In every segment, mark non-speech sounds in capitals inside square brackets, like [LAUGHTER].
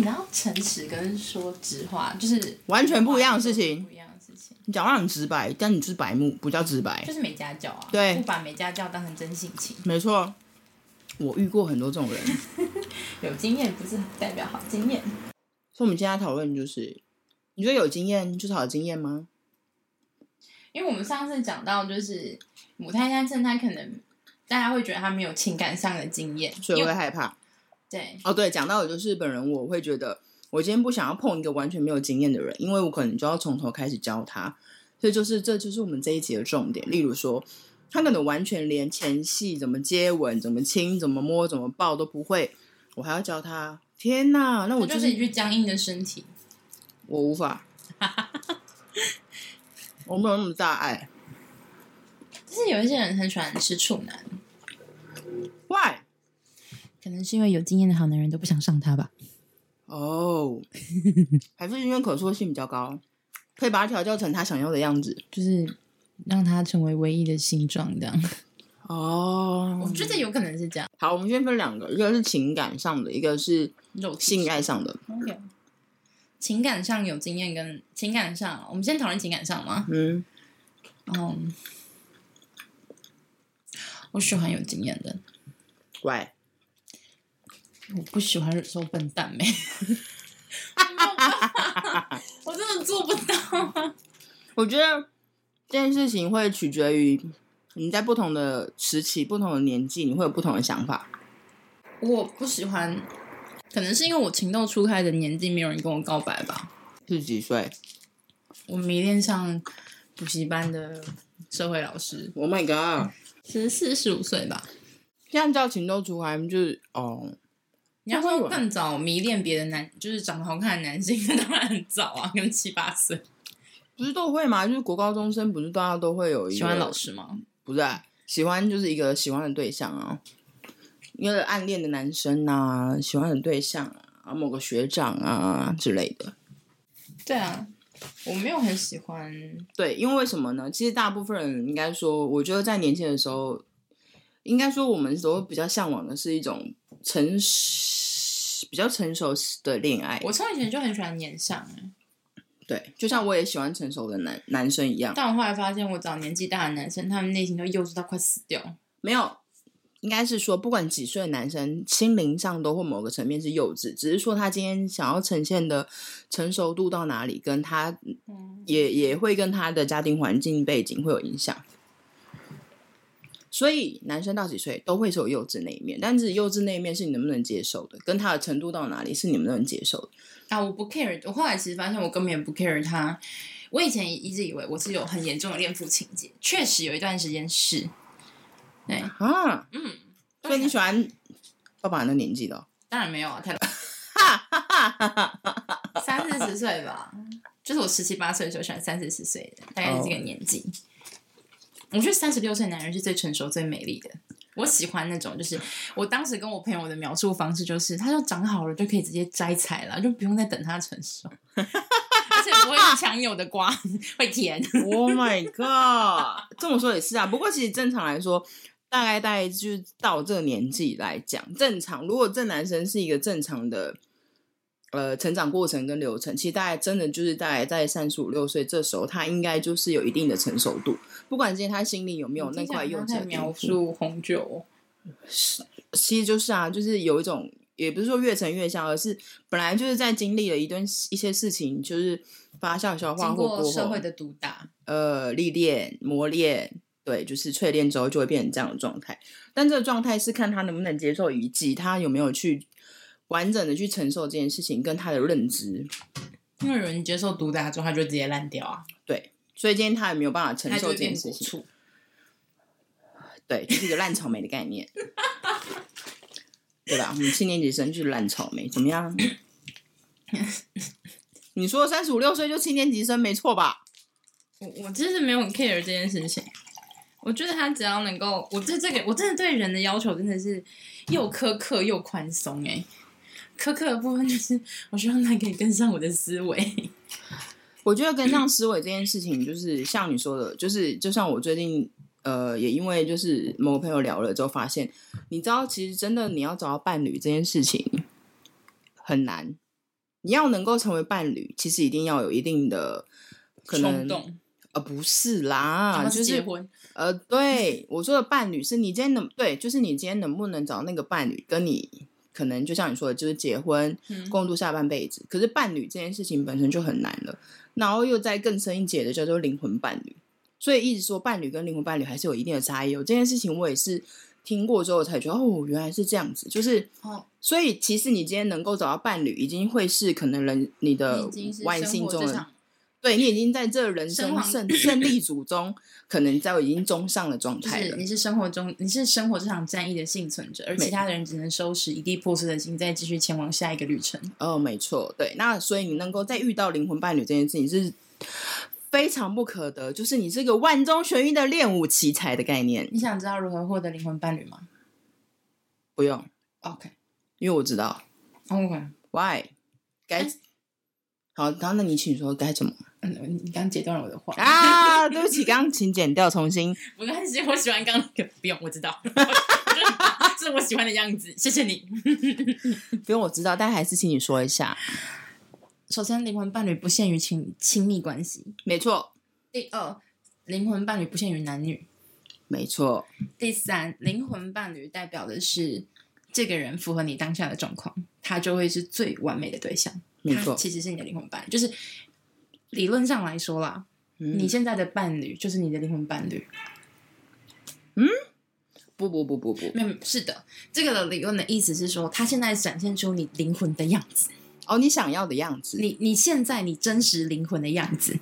你知道，诚实跟说直话就是完全不一样的事情。不一样的事情。你讲话很直白，但你就是白目，不叫直白，就是没家教啊。对，不把没家教当成真性情。没错，我遇过很多这种人。[LAUGHS] 有经验不是代表好经验。所以，我们今天讨论就是，你觉得有经验就是好经验吗？因为我们上次讲到，就是母胎单身，他可能大家会觉得他没有情感上的经验，所以会害怕。对，哦对，讲到的就是本人，我会觉得我今天不想要碰一个完全没有经验的人，因为我可能就要从头开始教他，所以就是这就是我们这一集的重点。例如说，他可能完全连前戏怎么接吻、怎么亲、怎么摸、怎么抱都不会，我还要教他。天哪，那我就是一具僵硬的身体，我无法，[LAUGHS] 我没有那么大爱。就是有一些人很喜欢吃处男，Why？可能是因为有经验的好男人都不想上他吧？哦，[LAUGHS] 还是因为可塑性比较高，可以把它调教成他想要的样子，就是让他成为唯一的形状这样。哦，我觉得有可能是这样。好，我们先分两个，一个是情感上的，一个是性爱上的。OK，情感上有经验跟情感上，我们先讨论情感上吗？嗯，嗯，我喜欢有经验的。喂。我不喜欢说笨蛋没，[LAUGHS] 我真的做不到。我觉得这件事情会取决于你在不同的时期、不同的年纪，你会有不同的想法。我不喜欢，可能是因为我情窦初开的年纪，没有人跟我告白吧。是几岁？我迷恋上补习班的社会老师。Oh my god！十四十五岁吧。这样叫情窦初开，就是哦。你要说更早迷恋别的男，就是长得好看的男性，那 [LAUGHS] 当然很早啊，可能七八岁。[LAUGHS] 不是都会吗？就是国高中生，不是大家都会有一个喜欢老师吗？不是、啊，喜欢就是一个喜欢的对象啊，一个暗恋的男生啊，喜欢的对象啊，某个学长啊之类的。对啊，我没有很喜欢。对，因为为什么呢？其实大部分人应该说，我觉得在年轻的时候，应该说我们都比较向往的是一种成熟。比较成熟的恋爱，我从以前就很喜欢年上哎，对，就像我也喜欢成熟的男男生一样。但我后来发现，我找年纪大的男生，他们内心都幼稚到快死掉。没有，应该是说，不管几岁的男生，心灵上都会某个层面是幼稚，只是说他今天想要呈现的成熟度到哪里，跟他也、嗯、也会跟他的家庭环境背景会有影响。所以男生到几岁都会是有幼稚那一面，但是幼稚那一面是你能不能接受的，跟他的程度到哪里是你们能接受的啊？我不 care，我后来其实发现我根本也不 care 他。我以前一直以为我是有很严重的恋父情节，确实有一段时间是。对啊，嗯，所以你喜欢爸爸那年纪的？当然没有啊，太老，[LAUGHS] 三四十岁吧，就是我十七八岁的时候喜欢三四十岁的，大概是这个年纪。Oh. 我觉得三十六岁男人是最成熟、最美丽的。我喜欢那种，就是我当时跟我朋友的描述方式，就是他说长好了就可以直接摘采了，就不用再等他成熟，[LAUGHS] 而且不会强扭的瓜会甜。[LAUGHS] Oh my god！这么说也是啊。不过其实正常来说，大概大概就是到这个年纪来讲，正常。如果这男生是一个正常的。呃，成长过程跟流程，其实大概真的就是大概在三十五六岁这时候，他应该就是有一定的成熟度。不管今天他心里有没有那块幼稚的描述红酒，是其实就是啊，就是有一种，也不是说越陈越香，而是本来就是在经历了一段一些事情，就是发酵消化或过社会的毒打，呃，历练磨练，对，就是淬炼之后就会变成这样的状态。但这个状态是看他能不能接受，以及他有没有去。完整的去承受这件事情，跟他的认知，因为有人接受毒打之后，他就直接烂掉啊。对，所以今天他也没有办法承受这件事情。对，就是一个烂草莓的概念，[LAUGHS] 对吧？我们七年级生就是烂草莓，怎么样？[LAUGHS] 你说三十五六岁就七年级生没错吧？我我真是没有 care 这件事情。我觉得他只要能够，我对这个，我真的对人的要求真的是又苛刻又宽松哎。苛刻的部分就是，我希望他可以跟上我的思维。[LAUGHS] 我觉得跟上思维这件事情，就是像你说的，就是就像我最近呃，也因为就是某个朋友聊了之后，发现你知道，其实真的你要找到伴侣这件事情很难，你要能够成为伴侣，其实一定要有一定的可能。呃，不是啦，是结婚。就是呃，对我说的伴侣是你今天能对，就是你今天能不能找那个伴侣，跟你可能就像你说的，就是结婚，嗯、共度下半辈子。可是伴侣这件事情本身就很难了，然后又再更深一阶的叫做灵魂伴侣。所以一直说伴侣跟灵魂伴侣还是有一定的差异。有这件事情我也是听过之后才觉得哦，原来是这样子。就是哦，所以其实你今天能够找到伴侣，已经会是可能人你的万幸中的。对，你已经在这人生胜胜利组中，可能在已经中上的状态了。是你是生活中，你是生活这场战役的幸存者，而其他的人只能收拾一地破碎的心，再继续前往下一个旅程。哦，没错，对。那所以你能够再遇到灵魂伴侣这件事情是非常不可得，就是你是个万中选一的练武奇才的概念。你想知道如何获得灵魂伴侣吗？不用，OK，因为我知道。OK，Why？该好，然后那你请说该怎么？嗯，你刚截断了我的话啊！对不起，刚刚请剪掉，重新。[LAUGHS] 没关系，我喜欢刚刚不用，我知道，[LAUGHS] 这是我喜欢的样子。谢谢你，[LAUGHS] 不用我知道，但还是请你说一下。首先，灵魂伴侣不限于亲亲密关系，没错。第二，灵魂伴侣不限于男女，没错。第三，灵魂伴侣代表的是这个人符合你当下的状况，他就会是最完美的对象。没错，其实是你的灵魂伴侣，就是。理论上来说啦，嗯，你现在的伴侣就是你的灵魂伴侣。嗯，不不不不不，没有，是的，这个的理论的意思是说，他现在展现出你灵魂的样子，哦，你想要的样子，你你现在你真实灵魂的样子。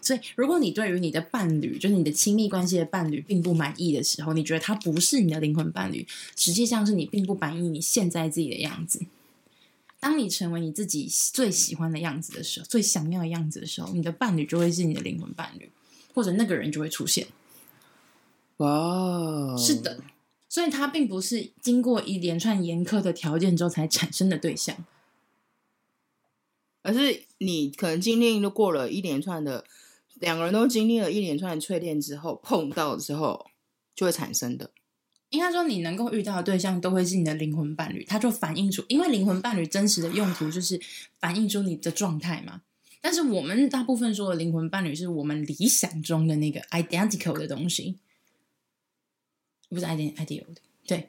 所以，如果你对于你的伴侣，就是你的亲密关系的伴侣，并不满意的时候，你觉得他不是你的灵魂伴侣，实际上是你并不满意你现在自己的样子。当你成为你自己最喜欢的样子的时候，最想要的样子的时候，你的伴侣就会是你的灵魂伴侣，或者那个人就会出现。哇，是的，所以他并不是经过一连串严苛的条件之后才产生的对象，而是你可能经历都过了一连串的，两个人都经历了一连串的淬炼之后，碰到之后就会产生的。应该说，你能够遇到的对象都会是你的灵魂伴侣，它就反映出，因为灵魂伴侣真实的用途就是反映出你的状态嘛。但是我们大部分说的灵魂伴侣，是我们理想中的那个 identical 的东西，不是 ideal 的。对，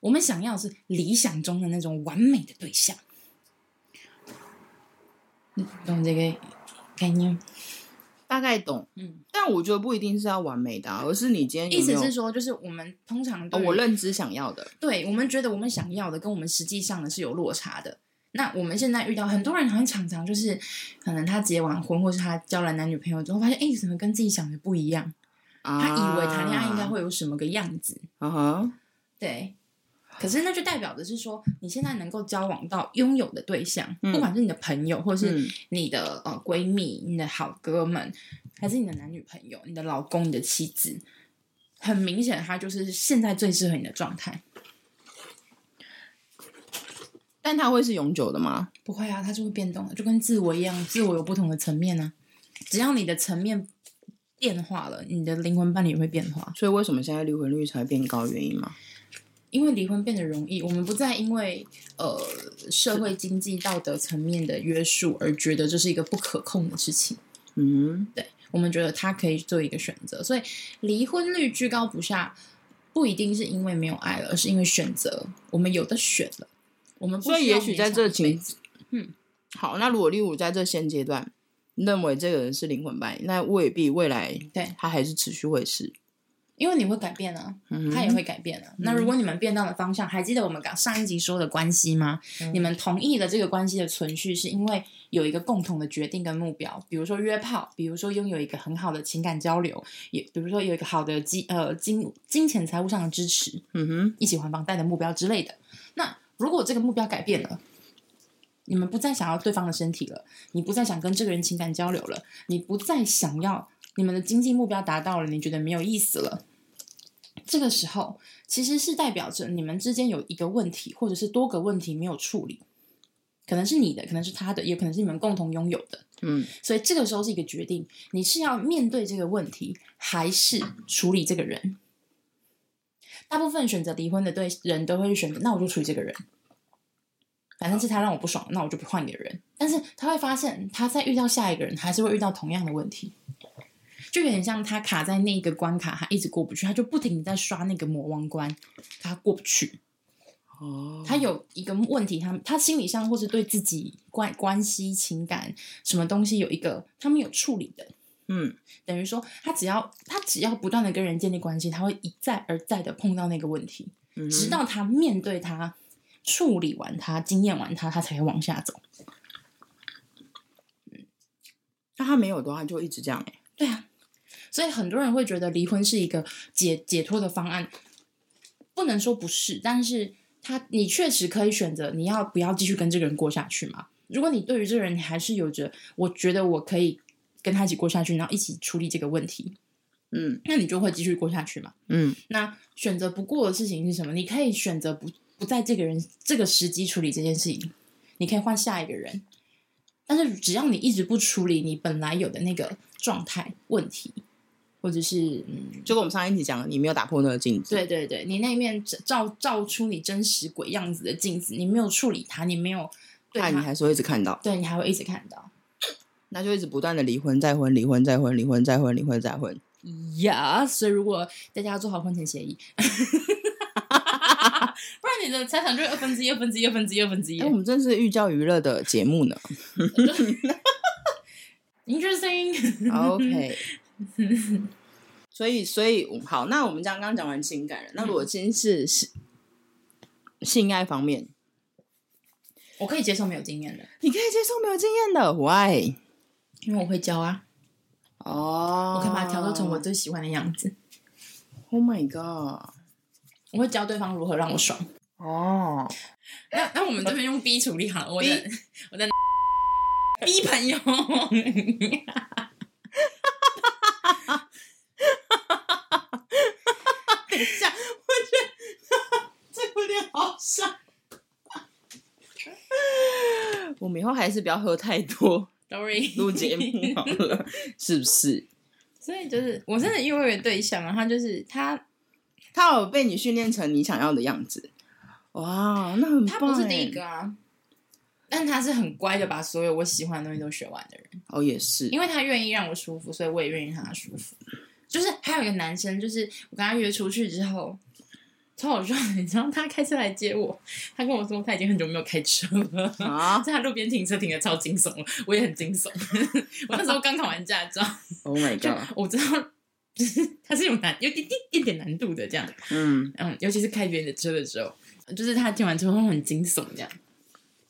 我们想要是理想中的那种完美的对象。懂这个概念？大概懂，嗯，但我觉得不一定是要完美的，而是你今天意思是说，就是我们通常、哦、我认知想要的，对，我们觉得我们想要的跟我们实际上的是有落差的。那我们现在遇到很多人，好像常常就是，可能他结完婚，或是他交了男女朋友之后，发现哎，怎么跟自己想的不一样？啊、他以为谈恋爱应该会有什么个样子，嗯哼，对。可是那就代表的是说，你现在能够交往到拥有的对象，嗯、不管是你的朋友，或是你的、嗯、呃闺蜜、你的好哥们，还是你的男女朋友、你的老公、你的妻子，很明显，他就是现在最适合你的状态。但它会是永久的吗？不会啊，它是会变动的，就跟自我一样，自我有不同的层面呢、啊。只要你的层面变化了，你的灵魂伴侣也会变化。所以为什么现在离婚率才变高？原因吗？因为离婚变得容易，我们不再因为呃社会经济道德层面的约束而觉得这是一个不可控的事情。嗯，对，我们觉得他可以做一个选择，所以离婚率居高不下，不一定是因为没有爱了，而是因为选择我们有的选了。我们不所以也许在这情，嗯，好，那如果例如在这现阶段认为这个人是灵魂伴侣，那未必未来对他还是持续会是。因为你会改变啊，他也会改变啊。嗯、那如果你们变到的方向，还记得我们刚上一集说的关系吗？嗯、你们同意了这个关系的存续，是因为有一个共同的决定跟目标，比如说约炮，比如说拥有一个很好的情感交流，也比如说有一个好的金呃金金钱财务上的支持，嗯哼，一起还房贷的目标之类的。那如果这个目标改变了，你们不再想要对方的身体了，你不再想跟这个人情感交流了，你不再想要你们的经济目标达到了，你觉得没有意思了。这个时候其实是代表着你们之间有一个问题，或者是多个问题没有处理，可能是你的，可能是他的，也可能是你们共同拥有的。嗯，所以这个时候是一个决定，你是要面对这个问题，还是处理这个人？大部分选择离婚的对人都会选择，那我就处理这个人。反正是他让我不爽，那我就不换一个人。但是他会发现，他在遇到下一个人，还是会遇到同样的问题，就有点像他卡在那个关卡，他一直过不去，他就不停的在刷那个魔王关，他过不去。哦，他有一个问题，他他心理上或是对自己关关系、情感什么东西有一个他们有处理的。嗯，等于说他只要他只要不断的跟人建立关系，他会一再而再的碰到那个问题，嗯、直到他面对他、处理完他、经验完他，他才会往下走。嗯，那他没有的话，就一直这样哎。对啊，所以很多人会觉得离婚是一个解解脱的方案，不能说不是，但是他你确实可以选择你要不要继续跟这个人过下去嘛？如果你对于这个人你还是有着，我觉得我可以。跟他一起过下去，然后一起处理这个问题，嗯，那你就会继续过下去嘛，嗯。那选择不过的事情是什么？你可以选择不不在这个人这个时机处理这件事情，你可以换下一个人。但是只要你一直不处理你本来有的那个状态问题，或者是嗯，就跟我们上一集讲的，你没有打破那个镜子，对对对，你那面照照出你真实鬼样子的镜子，你没有处理它，你没有对它，你还是会一直看到，对，你还会一直看到。那就一直不断的离婚再婚，离婚再婚，离婚再婚，离婚再婚。呀，所以如果大家要做好婚前协议，[LAUGHS] 不然你的财产就是二分之一、二分之一、二分之一、二分之一。哎，我们真是寓教于乐的节目呢。[LAUGHS] [LAUGHS] Interesting。OK。所以，所以好，那我们刚刚讲完情感了，那如果今天是性性爱方面，我可以接受没有经验的。你可以接受没有经验的？Why？因为我会教啊，哦、oh，我可以把它调教成我最喜欢的样子。Oh my god！我会教对方如何让我爽。哦、oh，那那我们这边用 B 处理好了，我的我的 [LAUGHS] B 朋友。[LAUGHS] 等一下，我觉得这有点好笑。我们以后还是不要喝太多。Sorry，录节目好了，是不是？所以就是，我真的因为有对象啊，他就是他，他有被你训练成你想要的样子。哇，那很棒。他不是第一个啊，但他是很乖的，把所有我喜欢的东西都学完的人。哦，也是，因为他愿意让我舒服，所以我也愿意让他舒服。就是还有一个男生，就是我跟他约出去之后。超好笑，你知道他开车来接我，他跟我说他已经很久没有开车了，啊、[LAUGHS] 在他路边停车停的超惊悚了，我也很惊悚。[LAUGHS] 我那时候刚考完驾照，[LAUGHS] Oh my god！我知道，就是他是有难，有一点一点难度的这样，嗯嗯，尤其是开别人的车的时候，就是他听完之后会很惊悚这样。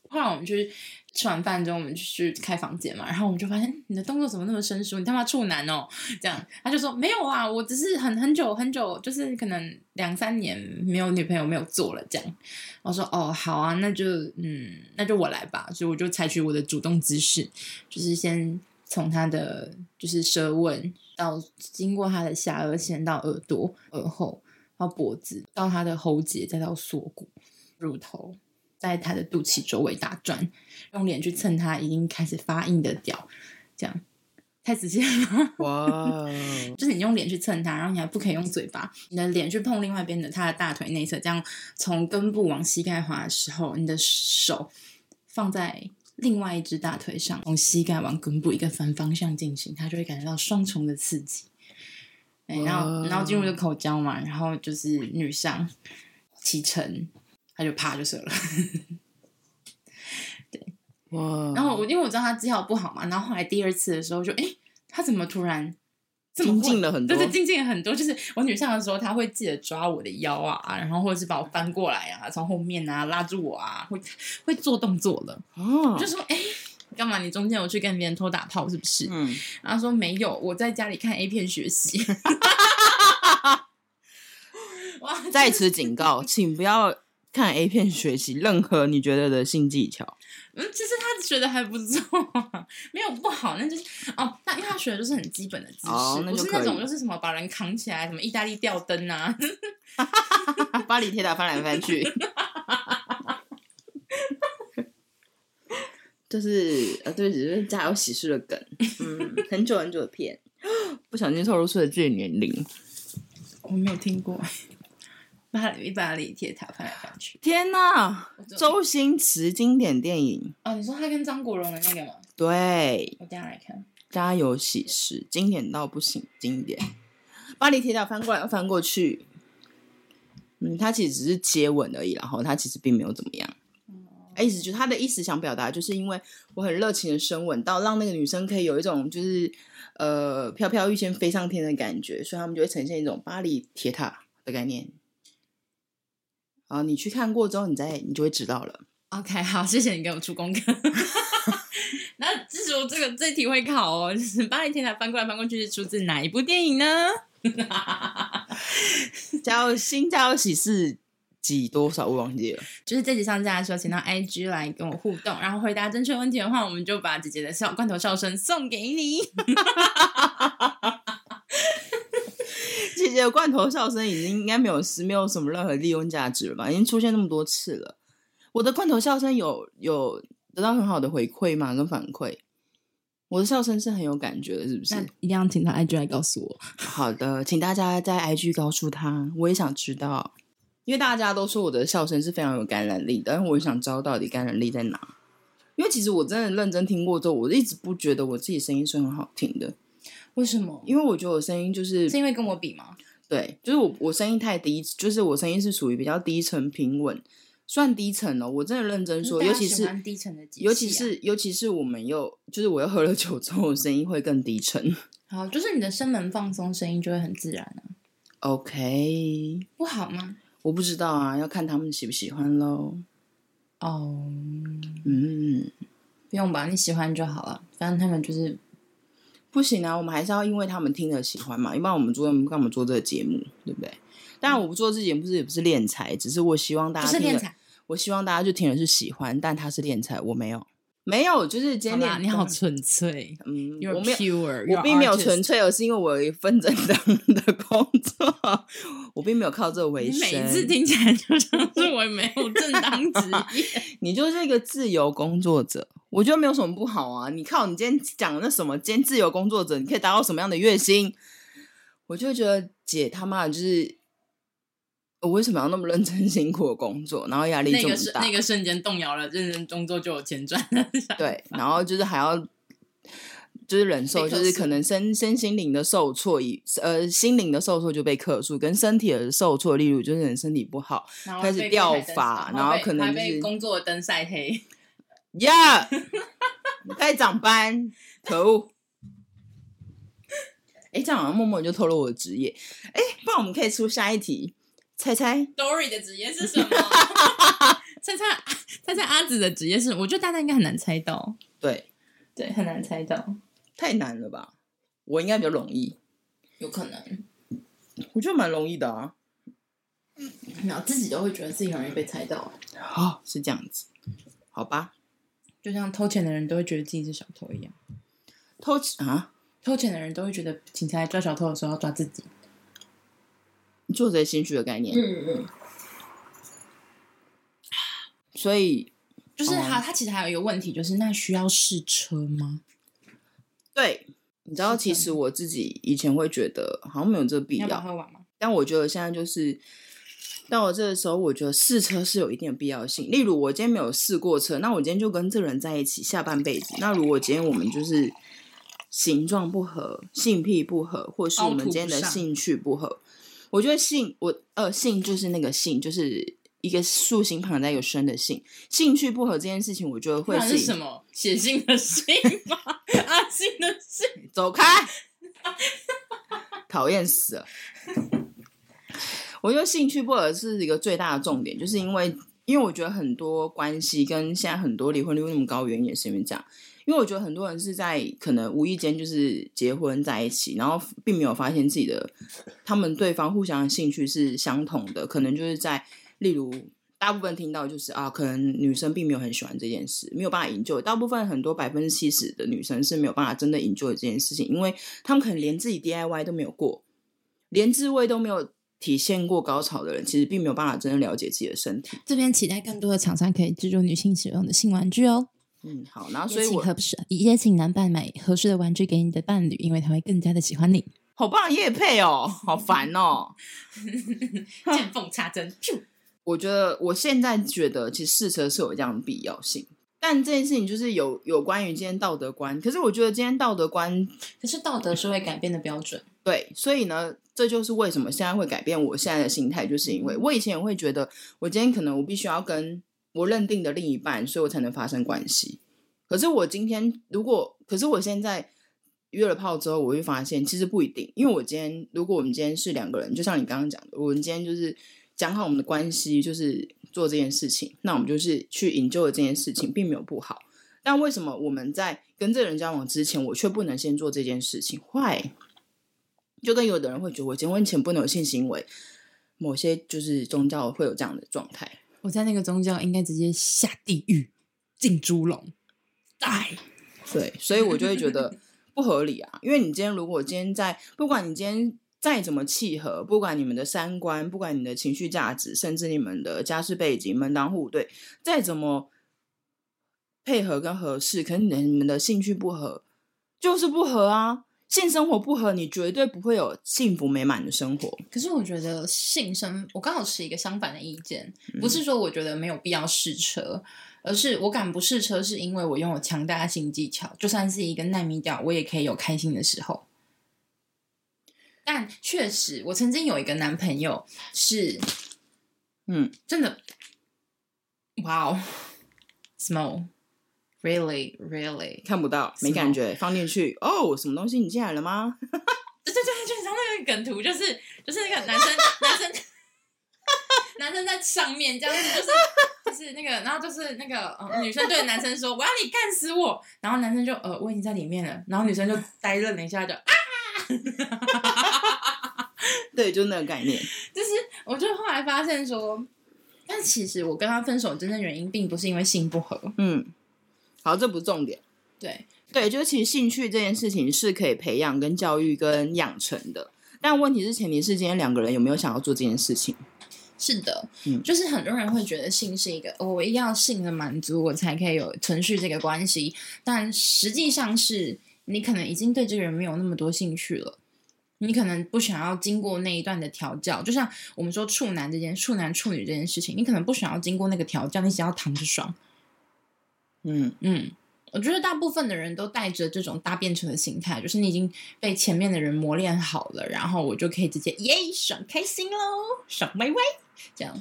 后来我们去。吃完饭之后，我们就去开房间嘛，然后我们就发现你的动作怎么那么生疏？你他妈处男哦！这样，他就说没有啊，我只是很很久很久，就是可能两三年没有女朋友没有做了这样。我说哦，好啊，那就嗯，那就我来吧。所以我就采取我的主动姿势，就是先从他的就是舌吻到经过他的下颚线到耳朵、耳后到脖子到他的喉结，再到锁骨、乳头。在他的肚脐周围打转，用脸去蹭他已经开始发硬的屌，这样太直接了吗？哇！[LAUGHS] 就是你用脸去蹭他，然后你还不可以用嘴巴，你的脸去碰另外一边的他的大腿内侧，这样从根部往膝盖滑的时候，你的手放在另外一只大腿上，从膝盖往根部一个反方向进行，他就会感觉到双重的刺激。哎，然后然后进入就口交嘛，然后就是女上启程。他就啪就射了，[LAUGHS] 对，哇！然后我因为我知道他技巧不好嘛，然后后来第二次的时候就哎，他怎么突然这么精进了很多？对对，精进了很多。就是我女上的时候，他会记得抓我的腰啊，然后或者是把我翻过来啊，从后面啊拉住我啊，会会做动作了。哦，就说哎，干嘛？你中间有去跟别人偷打炮是不是？嗯，然后说没有，我在家里看 A 片学习。[LAUGHS] [LAUGHS] 哇！在此警告，请不要。看 A 片学习任何你觉得的性技巧，嗯，其实他学的还不错，[LAUGHS] 没有不好，那就是哦，那因为他学的都是很基本的姿势，哦，不是那种就是什么把人扛起来，什么意大利吊灯啊，[LAUGHS] 巴黎铁塔翻来翻去，[LAUGHS] 就是呃，对，只是家有喜事的梗，嗯，很久很久的片，[GASPS] 不小心透露出了自己年龄，我没有听过。巴黎巴黎铁塔翻来翻去。天哪！周星驰经典电影哦，你说他跟张国荣的那个吗？对，我等下来看《家有喜事》，经典到不行，经典。巴黎铁塔翻过来又翻过去，嗯，他其实只是接吻而已，然后他其实并没有怎么样。意思就是他的意思想表达，就是因为我很热情的深吻到，让那个女生可以有一种就是呃飘飘欲仙飞上天的感觉，所以他们就会呈现一种巴黎铁塔的概念。啊，你去看过之后，你再你就会知道了。OK，[LAUGHS] 好，谢谢你给我出功课。[LAUGHS] 那至于这个这题会考哦，就是巴黎铁塔翻过来翻过去是出自哪一部电影呢？[LAUGHS] 叫《新家有喜事》。几多少我忘记了，就是这集上架的时候，请到 IG 来跟我互动，然后回答正确问题的话，我们就把姐姐的笑罐头笑声送给你。姐姐的罐头笑声已经应该没有是没有什么任何利用价值了吧？已经出现那么多次了。我的罐头笑声有有得到很好的回馈吗？跟反馈？我的笑声是很有感觉的，是不是？一定要请他 IG 来告诉我。好的，请大家在 IG 告诉他，我也想知道。因为大家都说我的笑声是非常有感染力的，但是我想知道到底感染力在哪。因为其实我真的认真听过之后，我一直不觉得我自己声音是很好听的。为什么？因为我觉得我声音就是是因为跟我比吗？对，就是我我声音太低，就是我声音是属于比较低沉平稳，算低沉哦。我真的认真说，尤其是低沉的，尤其是尤其是我们又就是我又喝了酒之后，我声音会更低沉。好，就是你的声门放松，声音就会很自然啊。OK，不好吗？我不知道啊，要看他们喜不喜欢喽。哦，oh, 嗯，不用吧，你喜欢就好了。反正他们就是不行啊，我们还是要因为他们听了喜欢嘛，要不然我们做干嘛做这个节目，对不对？当然，我不做这节目不是也不是敛财，只是我希望大家听了，我希望大家就听了是喜欢，但他是敛财，我没有。没有，就是今天你好纯粹，嗯，我没有，我并没有纯粹，而是因为我有分正当的工作，[LAUGHS] 我并没有靠这个为生。每次听起来就像是我没有正当职业，[LAUGHS] 你就是一个自由工作者，我觉得没有什么不好啊。你靠你今天讲的那什么，今天自由工作者，你可以达到什么样的月薪？我就觉得姐他妈的就是。我为什么要那么认真 [LAUGHS] 辛苦的工作，然后压力这么大？那个那个瞬间动摇了，认真工作就有钱赚了。对，然后就是还要就是忍受，就是可能身身心灵的受挫，以呃心灵的受挫就被克数，跟身体的受挫，例如就是人身体不好，开始掉发，然后可能就是工作灯晒黑，呀，开始长斑，可恶！哎，这样好像默默就透露我的职业。哎，不然我们可以出下一题。猜猜 Dory 的职业是什么？[LAUGHS] 猜猜猜猜阿紫的职业是？我觉得大家应该很难猜到。对对，很难猜到，太难了吧？我应该比较容易，有可能。我觉得蛮容易的啊。然后自己都会觉得自己很容易被猜到。哦，是这样子，好吧。就像偷钱的人都会觉得自己是小偷一样。偷钱啊？偷钱的人都会觉得警察来抓小偷的时候要抓自己。做贼心虚的概念，嗯嗯，所以就是他，他其实还有一个问题，就是那需要试车吗？对，你知道，其实我自己以前会觉得好像没有这个必要，要喝完吗？但我觉得现在就是到我这个时候，我觉得试车是有一定的必要性。例如，我今天没有试过车，那我今天就跟这个人在一起下半辈子。那如果今天我们就是形状不合、性癖不合，或是我们今天的兴趣不合。我觉得性，我呃性就是那个性，就是一个竖心旁在一个生的性，兴趣不合这件事情，我觉得会，是什么写信的信吗？阿信的信，[LAUGHS] 走开，讨厌死了。我觉得兴趣不合是一个最大的重点，就是因为因为我觉得很多关系跟现在很多离婚率那么高，原因也是因为这样。因为我觉得很多人是在可能无意间就是结婚在一起，然后并没有发现自己的他们对方互相的兴趣是相同的，可能就是在例如大部分听到就是啊，可能女生并没有很喜欢这件事，没有办法 enjoy。大部分很多百分之七十的女生是没有办法真的 enjoy 这件事情，因为他们可能连自己 DIY 都没有过，连自慰都没有体现过高潮的人，其实并没有办法真的了解自己的身体。这边期待更多的厂商可以制作女性使用的性玩具哦。嗯，好，然后所以我也请，也请男伴买合适的玩具给你的伴侣，因为他会更加的喜欢你。好棒的业配哦，好烦哦 [LAUGHS] [LAUGHS] 见缝插针。我觉得我现在觉得，其实试车是有这样的必要性。但这件事情就是有有关于今天道德观，可是我觉得今天道德观，可是道德是会改变的标准。对，所以呢，这就是为什么现在会改变我现在的心态，就是因为我以前也会觉得，我今天可能我必须要跟我认定的另一半，所以我才能发生关系。可是我今天如果，可是我现在约了炮之后，我会发现其实不一定，因为我今天如果我们今天是两个人，就像你刚刚讲的，我们今天就是讲好我们的关系，就是。做这件事情，那我们就是去营救的这件事情，并没有不好。但为什么我们在跟这个人交往之前，我却不能先做这件事情？坏，就跟有的人会觉得我结婚前不能有性行为，某些就是宗教会有这样的状态。我在那个宗教应该直接下地狱，进猪笼，die。对，所以我就会觉得 [LAUGHS] 不合理啊。因为你今天如果今天在，不管你今天。再怎么契合，不管你们的三观，不管你的情绪价值，甚至你们的家世背景、门当户对，再怎么配合跟合适，可能你们的兴趣不合，就是不合啊。性生活不合，你绝对不会有幸福美满的生活。可是我觉得性生，我刚好持一个相反的意见，不是说我觉得没有必要试车，而是我敢不试车，是因为我拥有强大的性技巧，就算是一个耐米屌，我也可以有开心的时候。但确实，我曾经有一个男朋友是，嗯，真的，哇哦，small，really，really 看不到，没感觉，放进去，哦，什么东西？你进来了吗？[LAUGHS] 对对对，就像那个梗图，就是就是那个男生 [LAUGHS] 男生 [LAUGHS] 男生在上面这样子，就是就是那个，然后就是那个、呃、女生对男生说：“我要你干死我。”然后男生就呃，我已经在里面了。然后女生就呆愣了一下，就啊。对，就那个概念，就是我就后来发现说，但其实我跟他分手真正原因并不是因为性不合。嗯，好，这不是重点。对对，就是其实兴趣这件事情是可以培养、跟教育、跟养成的，但问题是前提是今天两个人有没有想要做这件事情。是的，嗯，就是很多人会觉得性是一个，我一定要性的满足，我才可以有存续这个关系，但实际上是。你可能已经对这个人没有那么多兴趣了，你可能不想要经过那一段的调教，就像我们说处男这件处男处女这件事情，你可能不想要经过那个调教，你想要躺着爽。嗯嗯，我觉得大部分的人都带着这种搭便车的心态，就是你已经被前面的人磨练好了，然后我就可以直接耶爽开心喽，爽歪歪这样。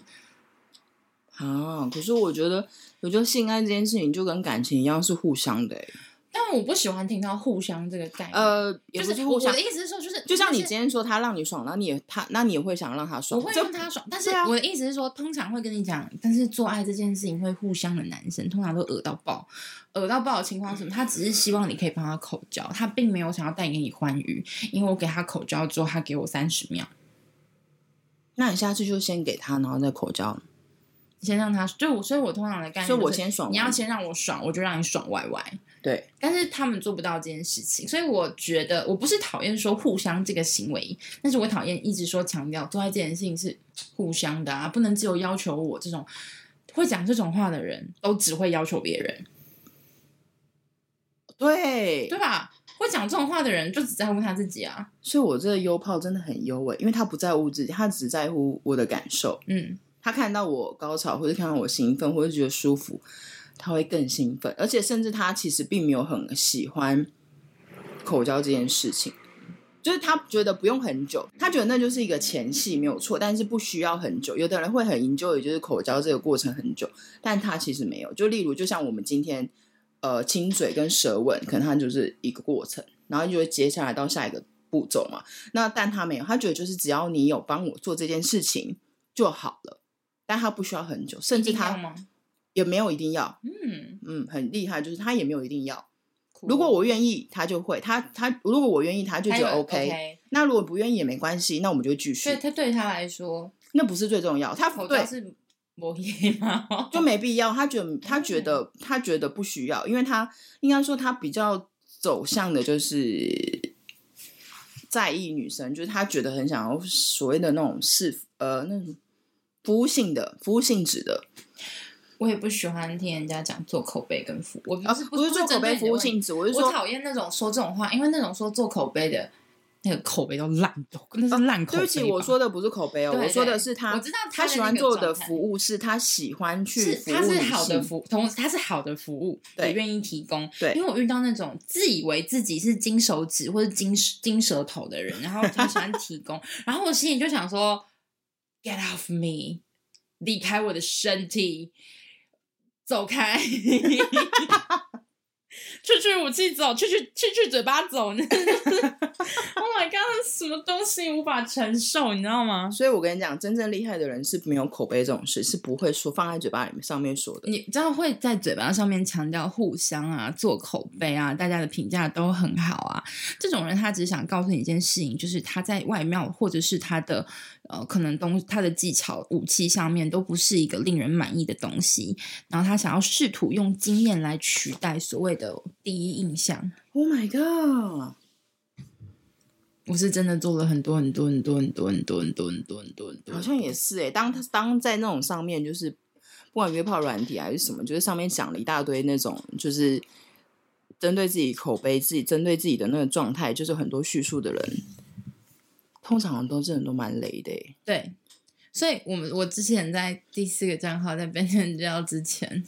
啊，可是我觉得，我觉得性爱这件事情就跟感情一样，是互相的。但我不喜欢听到互相这个概念。呃，也不是互相。我的意思是说，就是就像你今天说他让你爽，那你也他，那你也会想让他爽。我会让他爽，但是我的意思是说，通常会跟你讲，但是做爱这件事情会互相的男生，通常都恶到爆，恶到爆的情况是什么？他只是希望你可以帮他口交，他并没有想要带给你欢愉，因为我给他口交之后，他给我三十秒。那你下次就先给他，然后再口交。先让他，就我，所以我通常的概念，所以我先爽，你要先让我爽，我就让你爽歪歪。对，但是他们做不到这件事情，所以我觉得我不是讨厌说互相这个行为，但是我讨厌一直说强调做爱这件事情是互相的啊，不能只有要求我这种会讲这种话的人都只会要求别人，对。对。吧？会讲这种话的人就只在乎他自己啊，所以我这个优炮真的很优诶，因为他不在乎自己，他只在乎我的感受，嗯。他看到我高潮，或者看到我兴奋，或者觉得舒服，他会更兴奋。而且，甚至他其实并没有很喜欢口交这件事情，就是他觉得不用很久，他觉得那就是一个前戏没有错，但是不需要很久。有的人会很研究也就是口交这个过程很久，但他其实没有。就例如，就像我们今天呃亲嘴跟舌吻，可能他就是一个过程，然后就会接下来到下一个步骤嘛。那但他没有，他觉得就是只要你有帮我做这件事情就好了。但他不需要很久，甚至他也没有一定要。嗯嗯，很厉害，就是他也没有一定要。如果我愿意，他就会。他他如果我愿意，他就觉得 OK。那如果不愿意也没关系，那我们就继续。所以他对他来说，那不是最重要。他对是？[LAUGHS] 就没必要。他觉得他觉得他觉得不需要，因为他应该说他比较走向的就是在意女生，就是他觉得很想要所谓的那种是呃那种。服务性的，服务性质的，我也不喜欢听人家讲做口碑跟服务。我不是、啊、不是做口碑服务性质，我是说我讨厌那种说这种话，因为那种说做口碑的，那个口碑都烂的，那是烂口碑、啊。对不起，我说的不是口碑哦，对对我说的是他，我知道他，他喜欢做的服务是他喜欢去服务，他是好的服，同时他是好的服务，对，愿意提供。对，因为我遇到那种自以为自己是金手指或者金金舌头的人，然后他喜欢提供，然后我心里就想说，Get off me，离开我的身体，走开。[LAUGHS] [LAUGHS] 去去武器走，去去去去嘴巴走。Oh my god，什么东西无法承受，你知道吗？所以我跟你讲，真正厉害的人是没有口碑这种事，是不会说放在嘴巴里面上面说的。你知道会在嘴巴上面强调互相啊，做口碑啊，大家的评价都很好啊。这种人他只想告诉你一件事情，就是他在外貌或者是他的呃可能东他的技巧武器上面都不是一个令人满意的东西，然后他想要试图用经验来取代所谓的。第一印象，Oh my god！我是真的做了很多很多很多很多很多很多很多很多很多，好像也是哎、欸。当他当在那种上面，就是不管约炮软体还是什么，就是上面讲了一大堆那种，就是针对自己口碑、自己针对自己的那个状态，就是很多叙述的人，通常都真的都蛮雷的、欸。对，所以我们我之前在第四个账号在变成这样之前。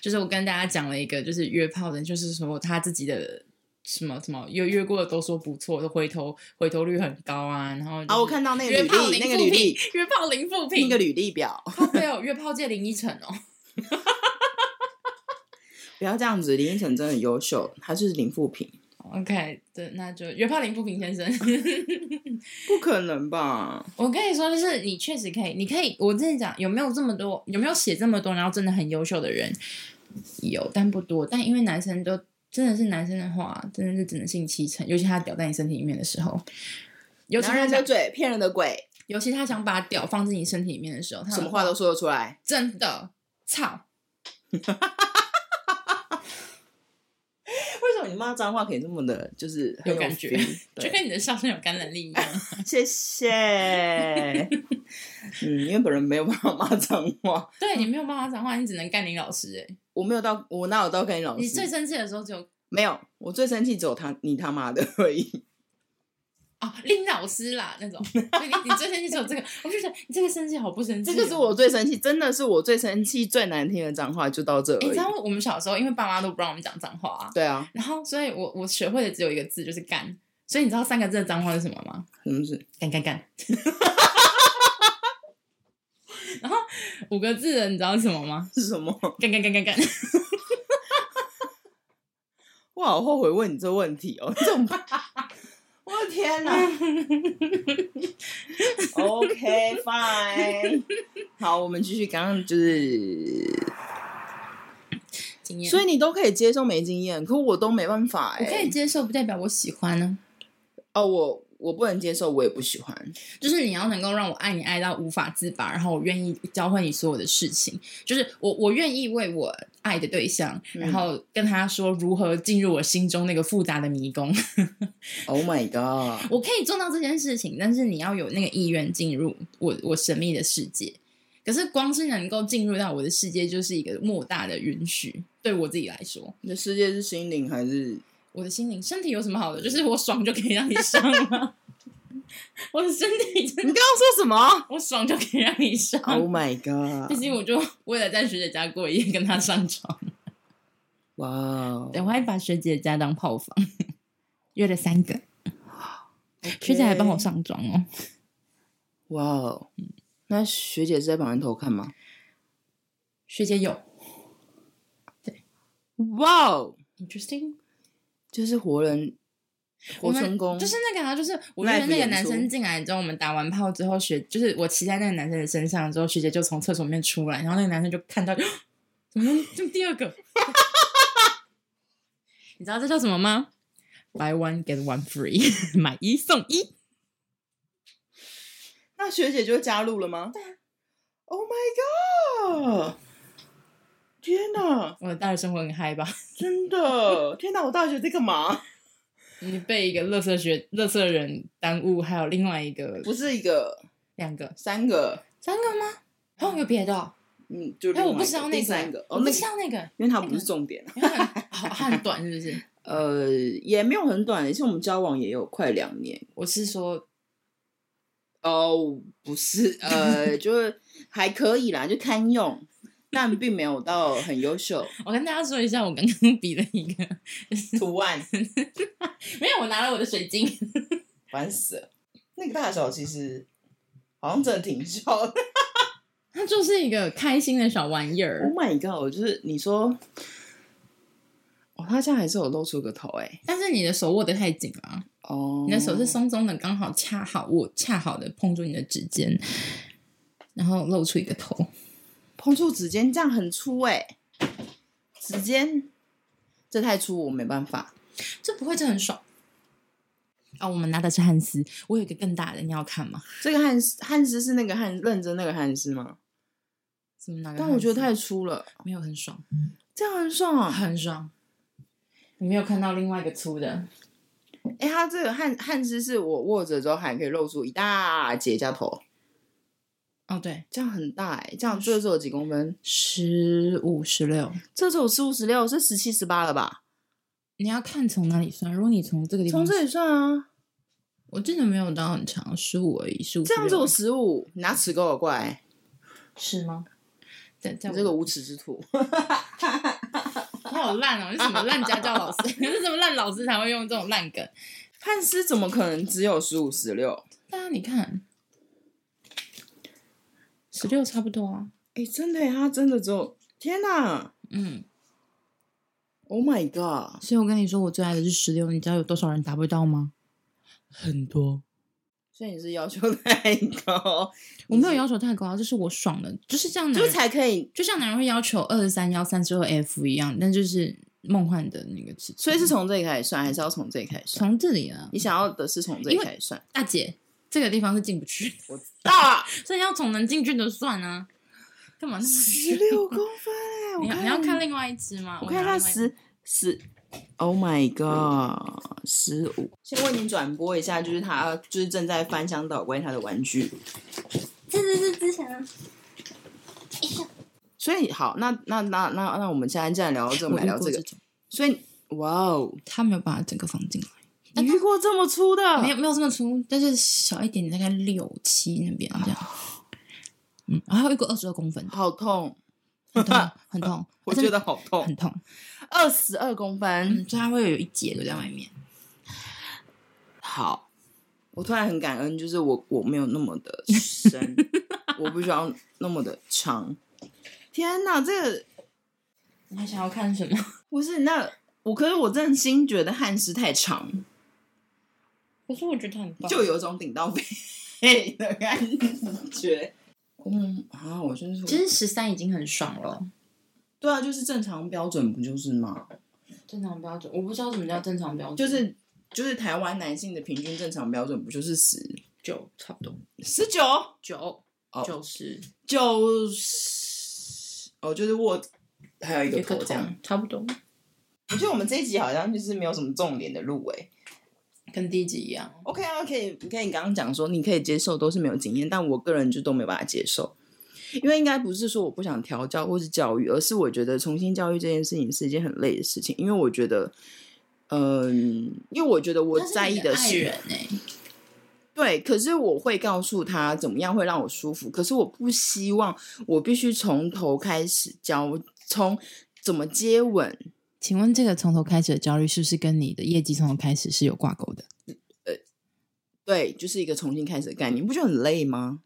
就是我跟大家讲了一个，就是约炮的，就是说他自己的什么什么约约过的都说不错，都回头回头率很高啊。然后啊，我看到那个履历，那个履历，约炮零负评，那个履历表，没有约炮界林依晨哦。[LAUGHS] 不要这样子，林依晨真的很优秀，他就是零负评。OK，对，那就约炮林富平先生，[LAUGHS] 不可能吧？我跟你说，就是你确实可以，你可以，我跟你讲，有没有这么多，有没有写这么多，然后真的很优秀的人？有，但不多。但因为男生都真的是男生的话，真的是只能信七成，尤其他屌在你身体里面的时候，尤其他的嘴骗人的鬼，尤其他想把屌放进你身体里面的时候，他什么话都说得出来，真的，操！[LAUGHS] 你骂脏话可以这么的，就是有，有感觉，[LAUGHS] 就跟你的笑声有感染力一样。[LAUGHS] 谢谢。嗯，因为本人没有办法骂脏话。[LAUGHS] 对，你没有办法脏话，你只能干你老师。哎，我没有到，我哪有到干你老师？你最生气的时候只有没有，我最生气只有他，你他妈的而已。哦，林老师啦，那种，你你最生气只有这个，我就觉得你这个生气好不生气。这个是我最生气，真的是我最生气、最难听的脏话，就到这儿。你知道我们小时候，因为爸妈都不让我们讲脏话啊。对啊。然后，所以我我学会的只有一个字，就是干。所以你知道三个字的脏话是什么吗？什么字？干干干。[LAUGHS] 然后五个字的，你知道是什么吗？是什么？干干干干干。[LAUGHS] 我好后悔问你这个问题哦，这种。天哪！[LAUGHS] OK fine，好，我们继续。刚刚就是经验，所以你都可以接受没经验，可我都没办法。我可以接受，不代表我喜欢呢。哦，我。我不能接受，我也不喜欢。就是你要能够让我爱你爱到无法自拔，然后我愿意教会你所有的事情。就是我，我愿意为我爱的对象，嗯、然后跟他说如何进入我心中那个复杂的迷宫。Oh my god！我可以做到这件事情，但是你要有那个意愿进入我我神秘的世界。可是光是能够进入到我的世界，就是一个莫大的允许。对我自己来说，你的世界是心灵还是？我的心灵，身体有什么好的？就是我爽就可以让你上吗？[LAUGHS] 我的身体，你刚刚说什么？我爽就可以让你上？Oh my god！毕竟我就为了在学姐家过夜，跟她上床。哇哦！等我还把学姐家当炮房，约了三个.学姐还帮我上妆哦。哇哦！那学姐是在旁边偷看吗？学姐有。对。哇哦！Interesting。就是活人，活成功，就是那个啊，就是我觉得那个男生进来之后，我们打完炮之后，学就是我骑在那个男生的身上之后，学姐就从厕所里面出来，然后那个男生就看到，[GASPS] 怎么就第二个？[LAUGHS] 你知道这叫什么吗？Buy one get one free，[LAUGHS] 买一送一。那学姐就加入了吗？对啊。Oh my god！天哪！[LAUGHS] 我的大学生活很嗨吧？真的！[LAUGHS] 天哪！我大学在干嘛？你被一个乐色学、乐色人耽误，还有另外一个，不是一个，两个，三个，三个吗？还、哦、有别的、哦？嗯，就哎，我不知道那个，三个，我不知道那个，因为它不是重点，[LAUGHS] 好，它很短，是不是？呃，也没有很短，其实我们交往也有快两年。我是说，哦，不是，呃，就是还可以啦，就堪用，但并没有到很优秀。我跟大家说一下，我刚刚比了一个图案，[LAUGHS] 没有，我拿了我的水晶，烦死了。那个大小其实好像真的挺小的，[LAUGHS] 它就是一个开心的小玩意儿。Oh my god！就是你说。哦，他现在还是有露出个头哎，但是你的手握得太紧了哦，你的手是松松的，刚好恰好握恰好的碰住你的指尖，然后露出一个头，碰触指尖这样很粗哎，指尖这太粗我没办法，这不会这很爽哦。我们拿的是汉斯，我有一个更大的，你要看吗？这个汉斯汉斯是那个汉认真那个汉斯吗？怎么那个？但我觉得太粗了，没有很爽，这样很爽啊，很爽。你没有看到另外一个粗的？哎、欸，它这个汉汉斯是我握着之后还可以露出一大截加头。哦，对，这样很大哎，这样这是有几公分？十五、十六。这是有十五、十六，是十七、十八了吧？你要看从哪里算？如果你从这个地方，从这里算啊。我真的没有到很长，十五而已，十五。这样子有十五，你拿尺给我过来，是吗？在在你这个无耻之徒。[LAUGHS] 好烂哦！你什么烂家教老师？[LAUGHS] 你是什么烂老师才会用这种烂梗？汉斯怎么可能只有十五、十六？大家你看，十六差不多啊！哎、欸，真的，他真的只有……天哪！嗯，Oh my god！所以我跟你说，我最爱的是十六。你知道有多少人达不到吗？很多。所以你是要求太高？[LAUGHS] 我没有要求太高，就是我爽了，就是这样，就才可以，就像男人会要求二十三幺三之后 F 一样，但就是梦幻的那个尺寸。所以是从这里开始算，还是要从这里开始算？从这里啊，你想要的是从这里开始算。大姐，这个地方是进不去，我知道，[LAUGHS] 所以要从能进去的算啊。干嘛那么十六公分？你你要看另外一只吗？我看它十十。Oh my god！十五，先为你转播一下，就是他就是正在翻箱倒柜他的玩具。这是是之前啊。所以好，那那那那那我们现在既然聊到这，我们来聊这个。所以，哇哦，他没有把它整个放进来。你遇过这么粗的？没有没有这么粗，但是小一点点，大概六七那边这样。嗯，还有一个二十二公分，好痛。很痛，[LAUGHS] 很痛，我觉得好痛，很痛。二十二公分，所以它会有一节留在外面。好，我突然很感恩，就是我我没有那么的深，[LAUGHS] 我不需要那么的长。天哪，这个你还想要看什么？[LAUGHS] 不是，那我可是我真心觉得汉斯太长。可是我觉得很棒，就有一种顶到背的感觉。[LAUGHS] 嗯啊，我真是，其实十三已经很爽了。对啊，就是正常标准，不就是吗？正常标准，我不知道什么叫正常标准。就是就是台湾男性的平均正常标准，不就是十九差不多？十九九哦，九十九十哦，就是握还有一个头这样，差不多。我觉得我们这一集好像就是没有什么重点的路诶。跟第一集一样，OK 啊，可以，可以。你刚刚讲说你可以接受都是没有经验，但我个人就都没办法接受，因为应该不是说我不想调教或是教育，而是我觉得重新教育这件事情是一件很累的事情，因为我觉得，嗯，因为我觉得我在意的是，是人欸，对，可是我会告诉他怎么样会让我舒服，可是我不希望我必须从头开始教，从怎么接吻。请问这个从头开始的焦虑是不是跟你的业绩从头开始是有挂钩的？呃，对，就是一个重新开始的概念，不觉得很累吗？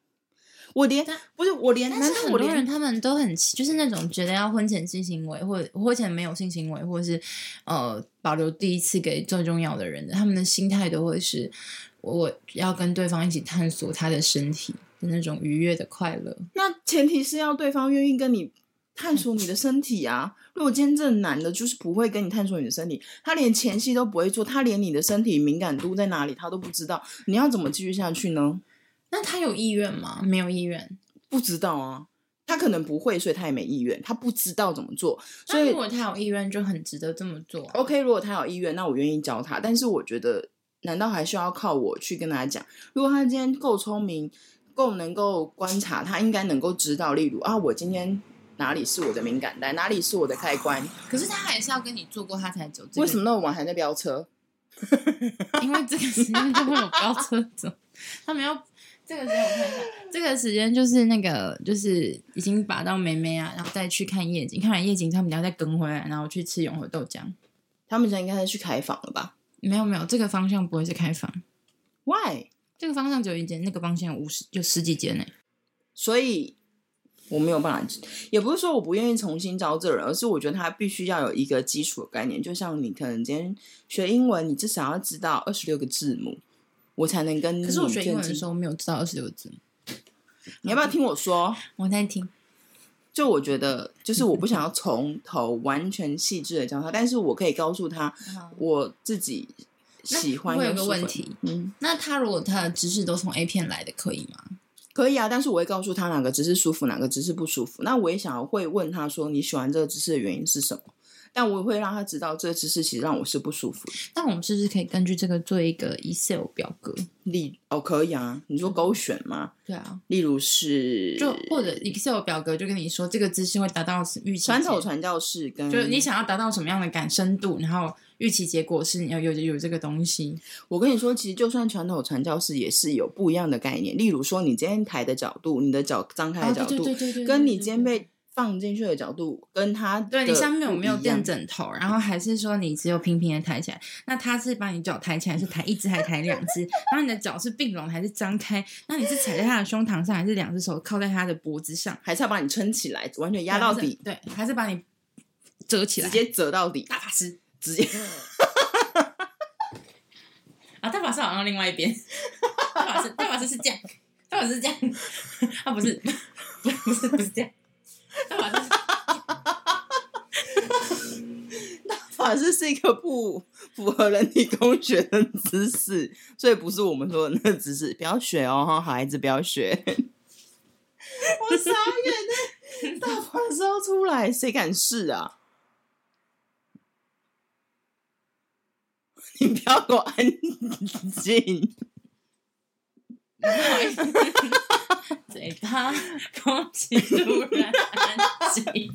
我连不是我连，但是很多人他们都很就是那种觉得要婚前性行为，或者婚前没有性行为，或者是呃保留第一次给最重要的人的，他们的心态都会是我要跟对方一起探索他的身体的那种愉悦的快乐。那前提是要对方愿意跟你探索你的身体啊。如果今天这男的，就是不会跟你探索你的身体，他连前戏都不会做，他连你的身体敏感度在哪里他都不知道，你要怎么继续下去呢？那他有意愿吗？没有意愿，不知道啊。他可能不会，所以他也没意愿，他不知道怎么做。所以如果他有意愿，就很值得这么做。OK，如果他有意愿，那我愿意教他。但是我觉得，难道还需要靠我去跟他讲？如果他今天够聪明，够能够观察，他应该能够知道。例如啊，我今天。哪里是我的敏感带，哪里是我的开关。可是他还是要跟你做过，他才走、这个。为什么那么晚还在飙车？[LAUGHS] 因为这个时间就会有飙车走。他们要这个时间我看一下，这个时间就是那个就是已经拔到妹妹啊，然后再去看夜景，看完夜景他们要再跟回来，然后去吃永和豆浆。他们现在应该是去开房了吧？没有没有，这个方向不会是开房。Why？这个方向只有一间，那个方向有五十有十几间呢。所以我没有办法，也不是说我不愿意重新招这人，而是我觉得他必须要有一个基础的概念。就像你可能今天学英文，你至少要知道二十六个字母，我才能跟你。可是我学英文的时候没有知道二十六个字母。你要不要听我说？[LAUGHS] 我在听。就我觉得，就是我不想要从头完全细致的教他，但是我可以告诉他我自己喜欢。会有个问题，嗯，那他如果他的知识都从 A 片来的，可以吗？可以啊，但是我会告诉他哪个姿势舒服，哪个姿势不舒服。那我也想要会问他说，你喜欢这个姿势的原因是什么？但我也会让他知道这个姿势其实让我是不舒服的。那我们是不是可以根据这个做一个 Excel 表格？例哦，可以啊。你说勾选吗？对啊。例如是就或者 Excel 表格就跟你说这个姿势会达到预期。传统传教士跟就是你想要达到什么样的感深度，然后预期结果是你要有有这个东西。我跟你说，其实就算传统传教士也是有不一样的概念。例如说，你今天抬的角度，你的脚张开的角度，跟你今天被。放进去的角度跟他对你下面有没有垫枕头，然后还是说你只有平平的抬起来？那他是把你脚抬起来，是抬一只还是抬两只？然后你的脚是并拢还是张开？那你是踩在他的胸膛上，还是两只手靠在他的脖子上？还是要把你撑起来，完全压到底？对，还是把你折起来，直接折到底？大法师直接啊！大法师好像另外一边，大法师大法师是这样，大法师是这样，啊不是不是不是不是这样。[LAUGHS] 大法师，大法是一个不符合人体工学的姿势，所以不是我们说的那个姿势，不要学哦，好孩子不要学。我傻眼了，大法师要出来，谁敢试啊？你不要给我安静。不好意思。嘴巴空气突然安静。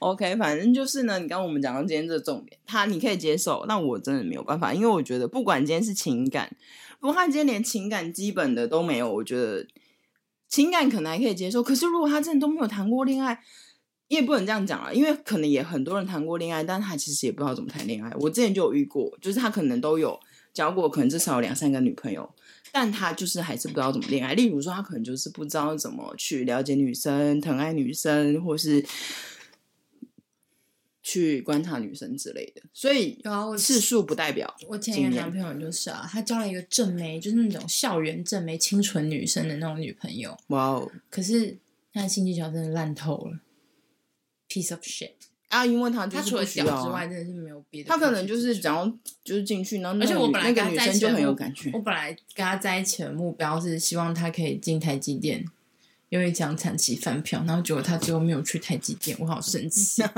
OK，反正就是呢。你刚刚我们讲到今天这重点，他你可以接受，那我真的没有办法，因为我觉得不管今天是情感，不过他今天连情感基本的都没有，我觉得情感可能还可以接受。可是如果他真的都没有谈过恋爱，你也不能这样讲啊，因为可能也很多人谈过恋爱，但他其实也不知道怎么谈恋爱。我之前就有遇过，就是他可能都有交过，可能至少有两三个女朋友。但他就是还是不知道怎么恋爱，例如说他可能就是不知道怎么去了解女生、疼爱女生，或是去观察女生之类的。所以次数不代表。我前一个男朋友就是啊，他交了一个正妹，就是那种校园正妹、清纯女生的那种女朋友。哇哦！可是他的性技巧真的烂透了，piece of shit。啊，因为他他除了脚之外，真的是没有别的。他可能就是只要就是进去，然后而且我本来跟他在一起就很有感觉。我本来跟他在一起的目标是希望他可以进台积电，因为讲产期饭票，然后结果他最后没有去台积电，我好生气。[LAUGHS]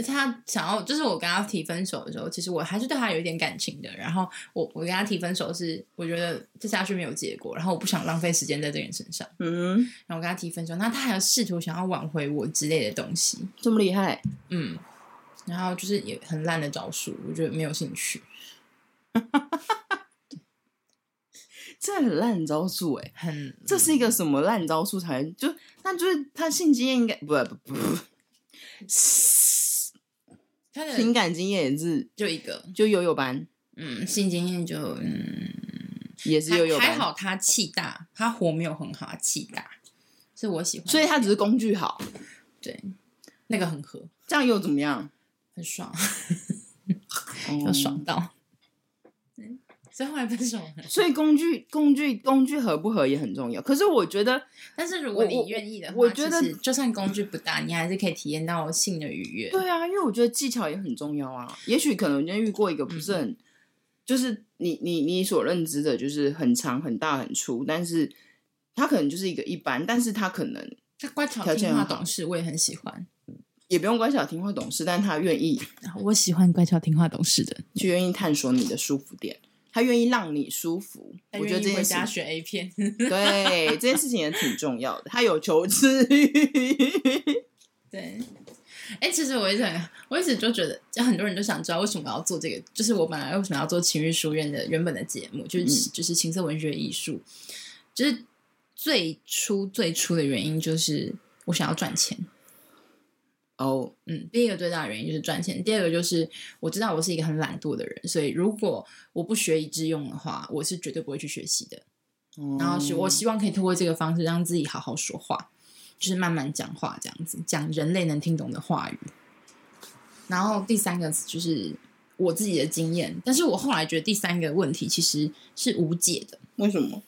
他想要，就是我跟他提分手的时候，其实我还是对他有一点感情的。然后我我跟他提分手是，我觉得这下去没有结果，然后我不想浪费时间在这个人身上。嗯，然后我跟他提分手，那他还要试图想要挽回我之类的东西，这么厉害？嗯，然后就是也很烂的招数，我觉得没有兴趣。[LAUGHS] 这很烂招数哎，很，这是一个什么烂招数才就？那就是他性经验应该不不不。不他的情感经验也是就一个，就悠悠班，嗯，性经验就嗯也是悠悠班，还好他气大，他火没有很好，他气大，是我喜欢，所以他只是工具好，对，那个很合，这样又怎么样？很爽，[LAUGHS] 要爽到。所以后来分手，[LAUGHS] 所以工具工具工具合不合也很重要。可是我觉得，但是如果你愿意的话，我，我觉得就算工具不大，你还是可以体验到性的愉悦。对啊，因为我觉得技巧也很重要啊。也许可能今天遇过一个不是很，嗯、就是你你你所认知的，就是很长很大很粗，但是他可能就是一个一般，但是他可能他乖巧听话懂事，我也很喜欢。也不用乖巧听话懂事，但是他愿意，我喜欢乖巧听话懂事的，就愿意探索你的舒服点。他愿意让你舒服，我觉得这件事片，[LAUGHS] 对这件事情也挺重要的。他有求知欲，[LAUGHS] 对。哎、欸，其实我一直很，我一直就觉得，就很多人都想知道为什么要做这个。就是我本来为什么要做情欲书院的原本的节目，就是、嗯、就是情色文学艺术，就是最初最初的原因就是我想要赚钱。哦，嗯，第一个最大的原因就是赚钱，第二个就是我知道我是一个很懒惰的人，所以如果我不学以致用的话，我是绝对不会去学习的。嗯、然后是我希望可以通过这个方式让自己好好说话，就是慢慢讲话，这样子讲人类能听懂的话语。然后第三个就是我自己的经验，但是我后来觉得第三个问题其实是无解的。为什么？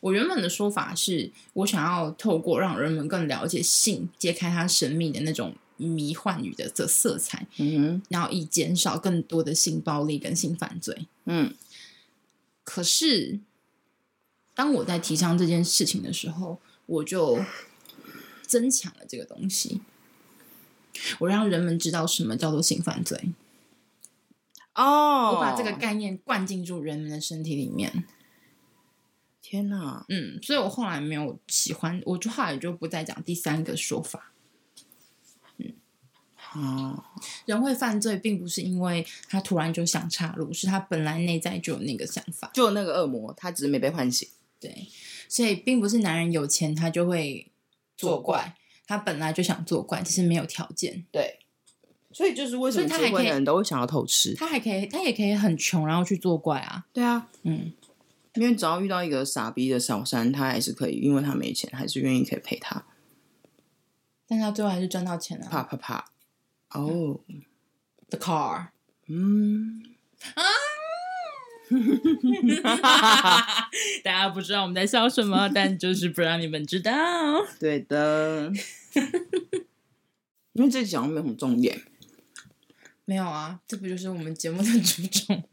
我原本的说法是我想要透过让人们更了解性，揭开它神秘的那种。迷幻语的这色彩，嗯哼，然后以减少更多的性暴力跟性犯罪，嗯。可是，当我在提倡这件事情的时候，我就增强了这个东西，我让人们知道什么叫做性犯罪。哦，我把这个概念灌进入人们的身体里面。天哪，嗯，所以我后来没有喜欢，我就后来就不再讲第三个说法。哦，人会犯罪，并不是因为他突然就想岔路，是他本来内在就有那个想法，就有那个恶魔，他只是没被唤醒。对，所以并不是男人有钱他就会作怪，他本来就想作怪，只是没有条件。对，所以就是为什么结婚的人都会想要偷吃，他还可以，他也可以很穷，然后去作怪啊。对啊，嗯，因为只要遇到一个傻逼的小三，他还是可以，因为他没钱，还是愿意可以陪他，但他最后还是赚到钱了。啪啪啪。哦、oh，the car，嗯啊，大家不知道我们在笑什么，但就是不让你们知道。对的，因为这讲没有什么重点。没有啊，这不就是我们节目的初衷吗？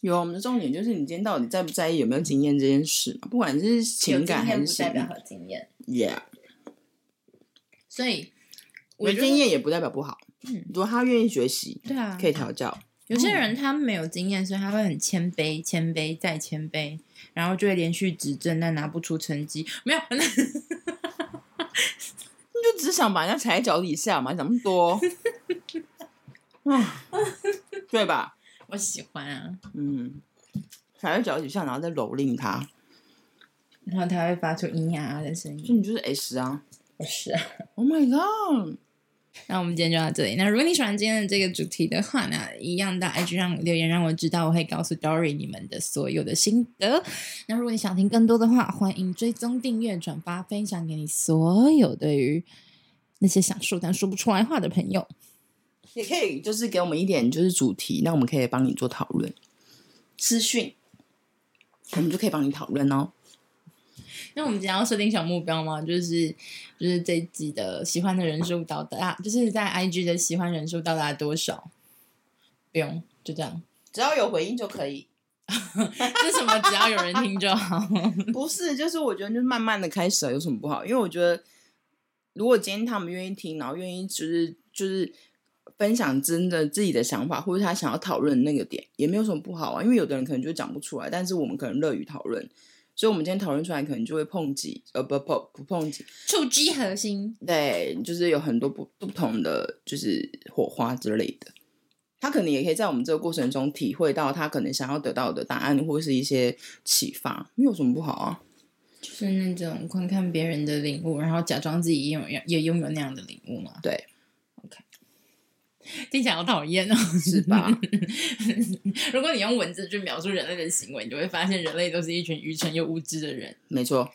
有，我们的重点就是你今天到底在不在意有没有经验这件事嘛？不管是情感还是代表和经验，Yeah。所以。没经验也不代表不好。嗯，如果他愿意学习，对啊，可以调教。有些人他没有经验，所以他会很谦卑、谦卑再谦卑，然后就会连续执政，但拿不出成绩。没有，[LAUGHS] 你就只想把人家踩在脚底下嘛？讲那么多，[LAUGHS] 啊对吧？[LAUGHS] 我喜欢啊，嗯，踩在脚底下，然后再蹂躏他，然后他会发出咿呀的声音。就你就是 S 啊，我是啊。Oh my god！那我们今天就到这里。那如果你喜欢今天的这个主题的话呢，一样到 IG 上留言让我知道，我会告诉 Dory 你们的所有的心得。那如果你想听更多的话，欢迎追踪、订阅、转发、分享给你所有对于那些想说但说不出来话的朋友。也可以就是给我们一点就是主题，那我们可以帮你做讨论。私讯，我们就可以帮你讨论哦。那我们今天要设定小目标吗？就是就是这一集的喜欢的人数到达，就是在 IG 的喜欢人数到达多少？不用，就这样，只要有回应就可以。[LAUGHS] 这什么？只要有人听就好？不是，就是我觉得就是慢慢的开始了，有什么不好？因为我觉得，如果今天他们愿意听，然后愿意就是就是分享真的自己的想法，或者他想要讨论那个点，也没有什么不好啊。因为有的人可能就讲不出来，但是我们可能乐于讨论。所以，我们今天讨论出来，可能就会碰击，呃，不不不碰击，触及核心。对，就是有很多不不同的，就是火花之类的。他可能也可以在我们这个过程中体会到他可能想要得到的答案，或是一些启发。没有什么不好啊，就是那种观看别人的领悟，然后假装自己也有也拥有那样的领悟嘛。对。听起来好讨厌哦，是吧？[LAUGHS] 如果你用文字去描述人类的行为，你就会发现人类都是一群愚蠢又无知的人。没错。